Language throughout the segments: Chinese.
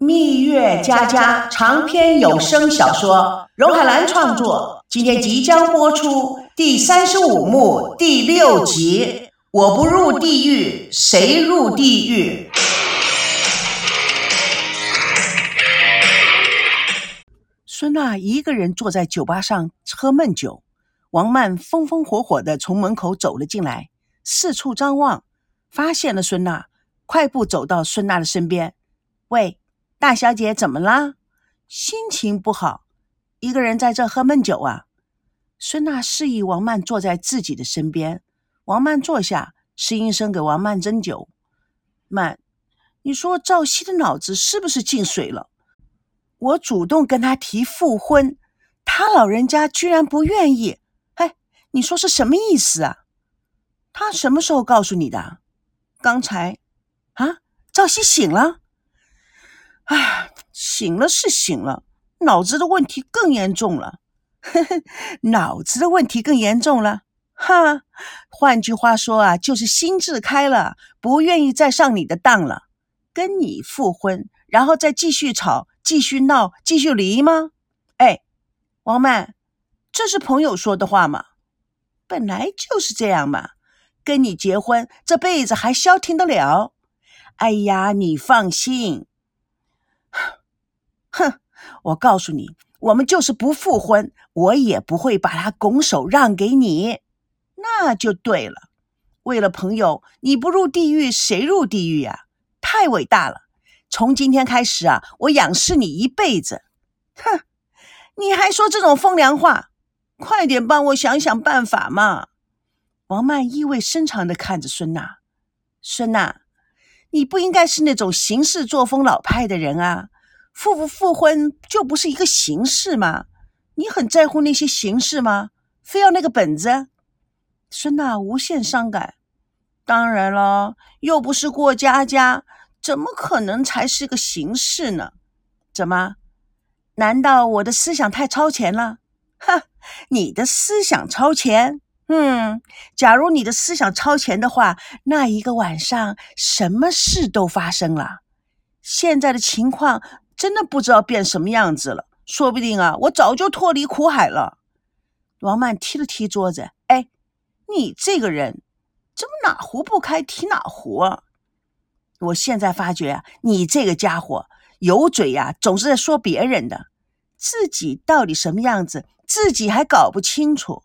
蜜月佳佳长篇有声小说，荣海兰创作，今天即将播出第三十五幕第六集。我不入地狱，谁入地狱？孙娜一个人坐在酒吧上喝闷酒，王曼风风火火的从门口走了进来，四处张望，发现了孙娜，快步走到孙娜的身边，喂。大小姐怎么啦？心情不好，一个人在这喝闷酒啊？孙娜示意王曼坐在自己的身边。王曼坐下，施医生给王曼斟酒。曼，你说赵熙的脑子是不是进水了？我主动跟他提复婚，他老人家居然不愿意。哎，你说是什么意思啊？他什么时候告诉你的？刚才。啊，赵熙醒了。啊，醒了是醒了，脑子的问题更严重了。呵呵，脑子的问题更严重了。哈，换句话说啊，就是心智开了，不愿意再上你的当了，跟你复婚，然后再继续吵、继续闹、继续离吗？哎，王曼，这是朋友说的话吗？本来就是这样嘛，跟你结婚，这辈子还消停得了？哎呀，你放心。哼，我告诉你，我们就是不复婚，我也不会把他拱手让给你。那就对了。为了朋友，你不入地狱，谁入地狱呀？太伟大了！从今天开始啊，我仰视你一辈子。哼，你还说这种风凉话？快点帮我想想办法嘛！王曼意味深长的看着孙娜，孙娜，你不应该是那种行事作风老派的人啊。复不复婚就不是一个形式吗？你很在乎那些形式吗？非要那个本子？孙娜无限伤感。当然了，又不是过家家，怎么可能才是个形式呢？怎么？难道我的思想太超前了？哈，你的思想超前？嗯，假如你的思想超前的话，那一个晚上什么事都发生了。现在的情况。真的不知道变什么样子了，说不定啊，我早就脱离苦海了。王曼踢了踢桌子，哎，你这个人怎么哪壶不开提哪壶啊？我现在发觉啊，你这个家伙有嘴呀，总是在说别人的，自己到底什么样子，自己还搞不清楚。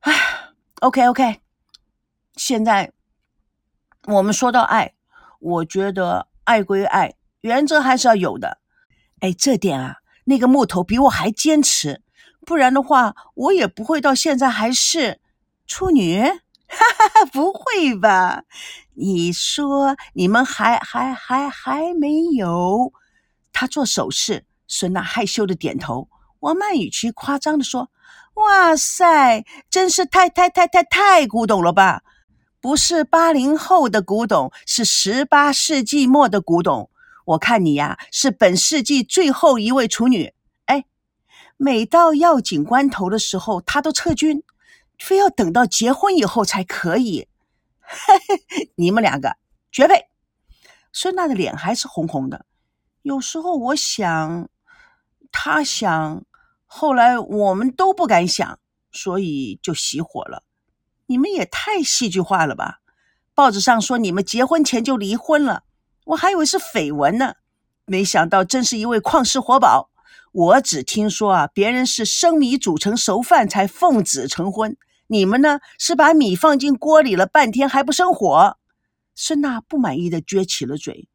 哎，OK OK，现在我们说到爱，我觉得爱归爱。原则还是要有的，哎，这点啊，那个木头比我还坚持，不然的话，我也不会到现在还是处女。哈哈哈，不会吧？你说你们还还还还没有？他做手势，孙娜害羞的点头。王曼语气夸张的说：“哇塞，真是太太太太太古董了吧？不是八零后的古董，是十八世纪末的古董。”我看你呀，是本世纪最后一位处女。哎，每到要紧关头的时候，他都撤军，非要等到结婚以后才可以。你们两个绝配。孙娜的脸还是红红的。有时候我想，他想，后来我们都不敢想，所以就熄火了。你们也太戏剧化了吧？报纸上说你们结婚前就离婚了。我还以为是绯闻呢，没想到真是一位旷世活宝。我只听说啊，别人是生米煮成熟饭才奉子成婚，你们呢是把米放进锅里了半天还不生火。孙娜不满意的撅起了嘴。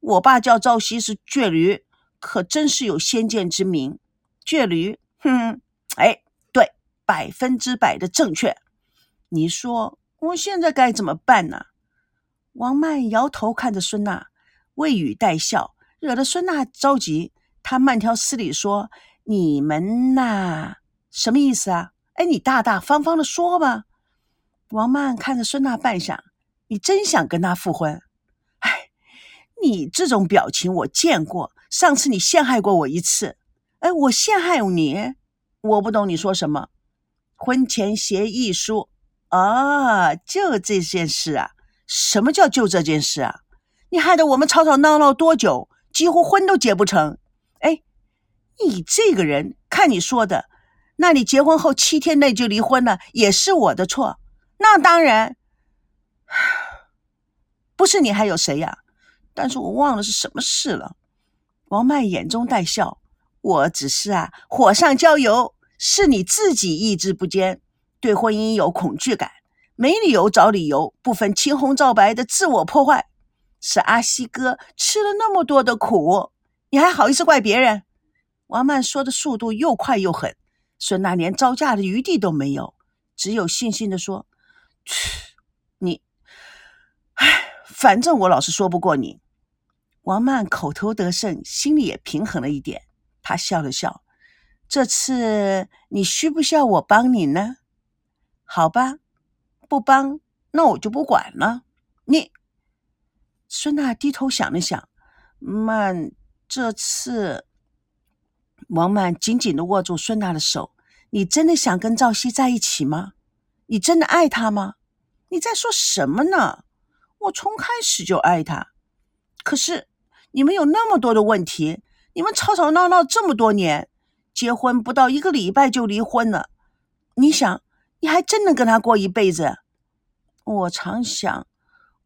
我爸叫赵熙是倔驴，可真是有先见之明。倔驴，哼，哎，对，百分之百的正确。你说我现在该怎么办呢？王曼摇头看着孙娜。未语带笑，惹得孙娜着急。她慢条斯理说：“你们呐，什么意思啊？哎，你大大方方的说吧。”王曼看着孙娜半晌：“你真想跟他复婚？哎，你这种表情我见过。上次你陷害过我一次。哎，我陷害你？我不懂你说什么。婚前协议书啊，就这件事啊？什么叫就这件事啊？”你害得我们吵吵闹闹多久？几乎婚都结不成。哎，你这个人，看你说的，那你结婚后七天内就离婚了，也是我的错。那当然，不是你还有谁呀？但是我忘了是什么事了。王曼眼中带笑，我只是啊，火上浇油，是你自己意志不坚，对婚姻有恐惧感。没理由找理由，不分青红皂白的自我破坏，是阿西哥吃了那么多的苦，你还好意思怪别人？王曼说的速度又快又狠，孙娜连招架的余地都没有，只有悻悻的说：“去，你，唉，反正我老是说不过你。”王曼口头得胜，心里也平衡了一点，她笑了笑：“这次你需不需要我帮你呢？好吧。”不帮，那我就不管了。你，孙娜低头想了想，曼，这次，王曼紧紧的握住孙娜的手。你真的想跟赵熙在一起吗？你真的爱他吗？你在说什么呢？我从开始就爱他。可是你们有那么多的问题，你们吵吵闹闹这么多年，结婚不到一个礼拜就离婚了。你想？你还真能跟他过一辈子？我常想，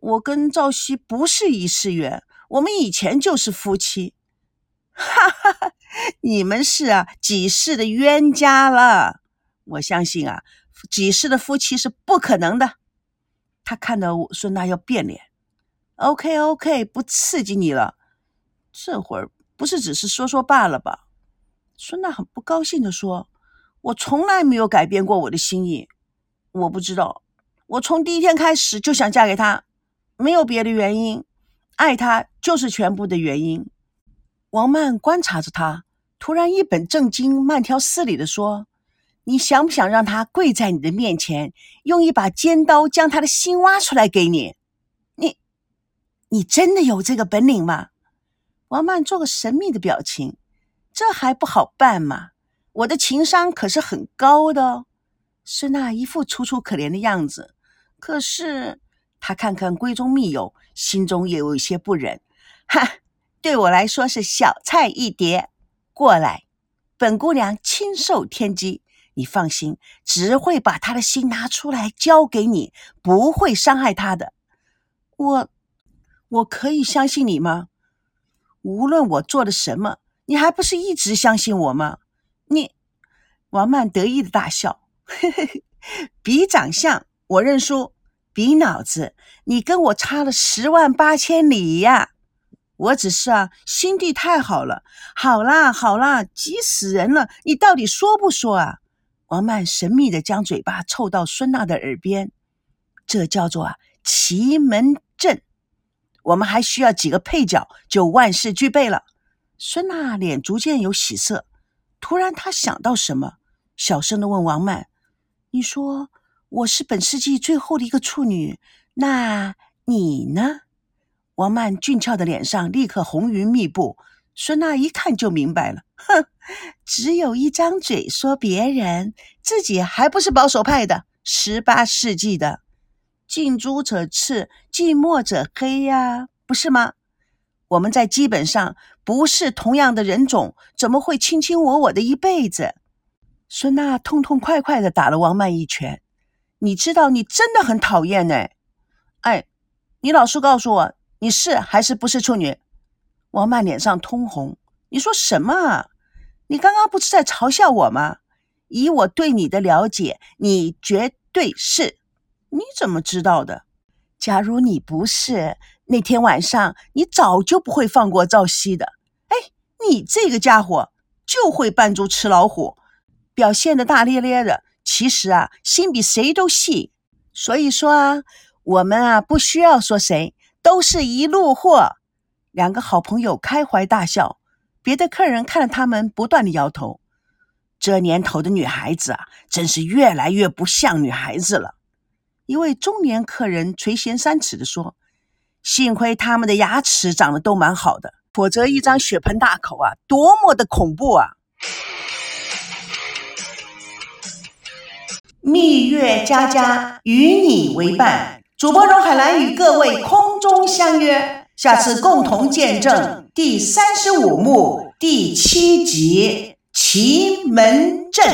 我跟赵熙不是一世缘，我们以前就是夫妻。哈哈哈，你们是啊，几世的冤家了。我相信啊，几世的夫妻是不可能的。他看到孙娜要变脸，OK OK，不刺激你了。这会儿不是只是说说罢了吧？孙娜很不高兴的说。我从来没有改变过我的心意，我不知道，我从第一天开始就想嫁给他，没有别的原因，爱他就是全部的原因。王曼观察着他，突然一本正经、慢条斯理的说：“你想不想让他跪在你的面前，用一把尖刀将他的心挖出来给你？你，你真的有这个本领吗？”王曼做个神秘的表情：“这还不好办吗？”我的情商可是很高的哦，孙娜一副楚楚可怜的样子。可是他看看闺中密友，心中也有一些不忍。哈，对我来说是小菜一碟。过来，本姑娘亲授天机，你放心，只会把他的心拿出来交给你，不会伤害他的。我，我可以相信你吗？无论我做了什么，你还不是一直相信我吗？你，王曼得意的大笑，嘿嘿嘿比长相我认输，比脑子你跟我差了十万八千里呀！我只是啊，心地太好了。好啦好啦，急死人了！你到底说不说啊？王曼神秘的将嘴巴凑到孙娜的耳边，这叫做啊奇门阵。我们还需要几个配角，就万事俱备了。孙娜脸逐渐有喜色。突然，她想到什么，小声的问王曼：“你说我是本世纪最后的一个处女，那你呢？”王曼俊俏的脸上立刻红云密布。孙娜一看就明白了，哼，只有一张嘴说别人，自己还不是保守派的，十八世纪的，近朱者赤，近墨者黑呀，不是吗？我们在基本上不是同样的人种，怎么会卿卿我我的一辈子？孙娜痛痛快快的打了王曼一拳。你知道，你真的很讨厌呢。哎，你老实告诉我，你是还是不是处女？王曼脸上通红。你说什么啊？你刚刚不是在嘲笑我吗？以我对你的了解，你绝对是。你怎么知道的？假如你不是。那天晚上，你早就不会放过赵熙的。哎，你这个家伙就会扮猪吃老虎，表现的大咧咧的，其实啊，心比谁都细。所以说啊，我们啊，不需要说谁，都是一路货。两个好朋友开怀大笑，别的客人看了他们，不断的摇头。这年头的女孩子啊，真是越来越不像女孩子了。一位中年客人垂涎三尺的说。幸亏他们的牙齿长得都蛮好的，否则一张血盆大口啊，多么的恐怖啊！蜜月佳佳与你为伴，主播荣海兰与各位空中相约，下次共同见证第三十五幕第七集《奇门阵》。